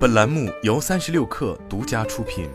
本栏目由三十六氪独家出品。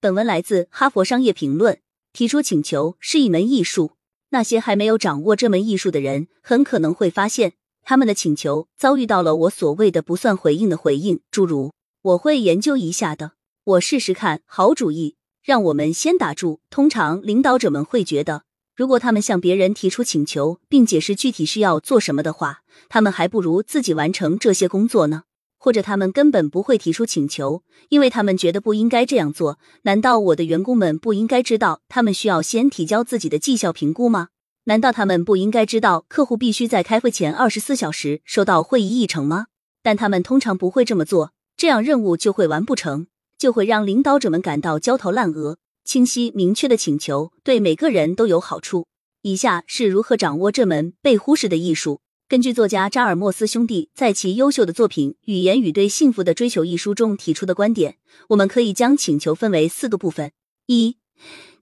本文来自《哈佛商业评论》。提出请求是一门艺术，那些还没有掌握这门艺术的人，很可能会发现他们的请求遭遇到了我所谓的不算回应的回应，诸如“我会研究一下的”“我试试看”“好主意”“让我们先打住”。通常领导者们会觉得。如果他们向别人提出请求，并解释具体是要做什么的话，他们还不如自己完成这些工作呢。或者他们根本不会提出请求，因为他们觉得不应该这样做。难道我的员工们不应该知道他们需要先提交自己的绩效评估吗？难道他们不应该知道客户必须在开会前二十四小时收到会议议程吗？但他们通常不会这么做，这样任务就会完不成，就会让领导者们感到焦头烂额。清晰明确的请求对每个人都有好处。以下是如何掌握这门被忽视的艺术。根据作家扎尔莫斯兄弟在其优秀的作品《语言与对幸福的追求》一书中提出的观点，我们可以将请求分为四个部分：一、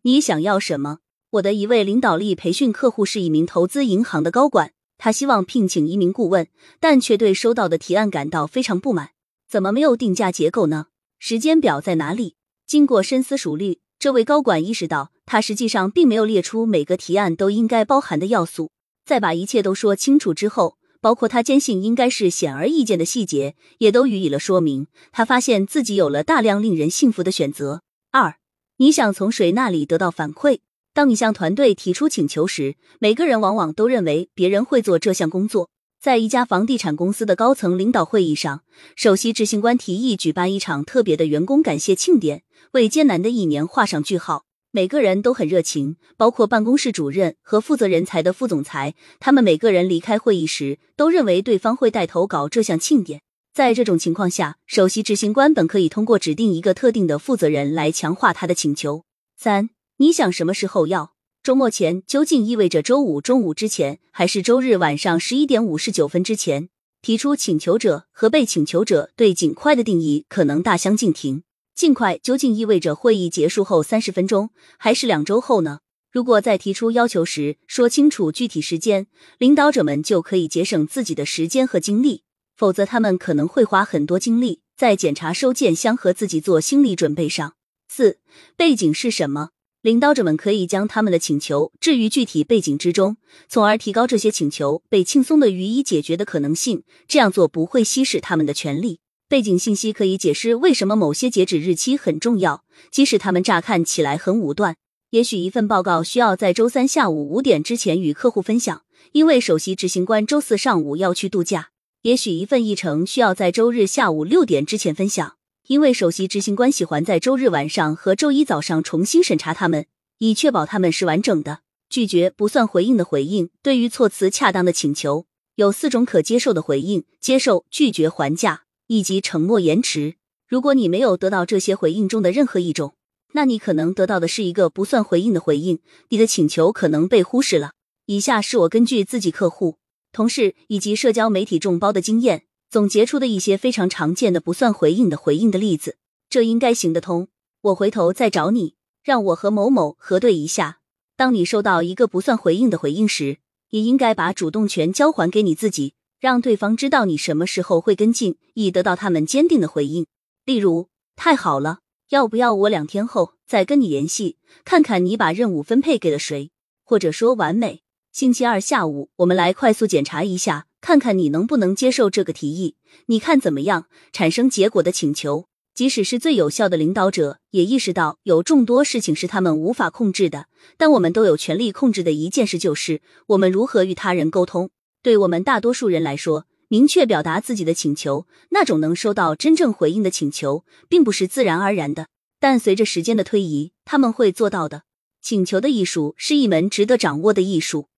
你想要什么？我的一位领导力培训客户是一名投资银行的高管，他希望聘请一名顾问，但却对收到的提案感到非常不满。怎么没有定价结构呢？时间表在哪里？经过深思熟虑。这位高管意识到，他实际上并没有列出每个提案都应该包含的要素。在把一切都说清楚之后，包括他坚信应该是显而易见的细节，也都予以了说明。他发现自己有了大量令人信服的选择。二，你想从谁那里得到反馈？当你向团队提出请求时，每个人往往都认为别人会做这项工作。在一家房地产公司的高层领导会议上，首席执行官提议举办一场特别的员工感谢庆典，为艰难的一年画上句号。每个人都很热情，包括办公室主任和负责人才的副总裁。他们每个人离开会议时，都认为对方会带头搞这项庆典。在这种情况下，首席执行官本可以通过指定一个特定的负责人来强化他的请求。三，你想什么时候要？周末前究竟意味着周五中午之前，还是周日晚上十一点五十九分之前？提出请求者和被请求者对“尽快”的定义可能大相径庭。尽快究竟意味着会议结束后三十分钟，还是两周后呢？如果在提出要求时说清楚具体时间，领导者们就可以节省自己的时间和精力；否则，他们可能会花很多精力在检查收件箱和自己做心理准备上。四，背景是什么？领导者们可以将他们的请求置于具体背景之中，从而提高这些请求被轻松的予以解决的可能性。这样做不会稀释他们的权利。背景信息可以解释为什么某些截止日期很重要，即使他们乍看起来很武断。也许一份报告需要在周三下午五点之前与客户分享，因为首席执行官周四上午要去度假。也许一份议程需要在周日下午六点之前分享。因为首席执行官喜欢在周日晚上和周一早上重新审查他们，以确保他们是完整的。拒绝不算回应的回应，对于措辞恰当的请求，有四种可接受的回应：接受、拒绝、还价以及承诺延迟。如果你没有得到这些回应中的任何一种，那你可能得到的是一个不算回应的回应，你的请求可能被忽视了。以下是我根据自己客户、同事以及社交媒体众包的经验。总结出的一些非常常见的不算回应的回应的例子，这应该行得通。我回头再找你，让我和某某核对一下。当你收到一个不算回应的回应时，也应该把主动权交还给你自己，让对方知道你什么时候会跟进，以得到他们坚定的回应。例如，太好了，要不要我两天后再跟你联系，看看你把任务分配给了谁？或者说，完美，星期二下午我们来快速检查一下。看看你能不能接受这个提议？你看怎么样？产生结果的请求，即使是最有效的领导者，也意识到有众多事情是他们无法控制的。但我们都有权利控制的一件事，就是我们如何与他人沟通。对我们大多数人来说，明确表达自己的请求，那种能收到真正回应的请求，并不是自然而然的。但随着时间的推移，他们会做到的。请求的艺术是一门值得掌握的艺术。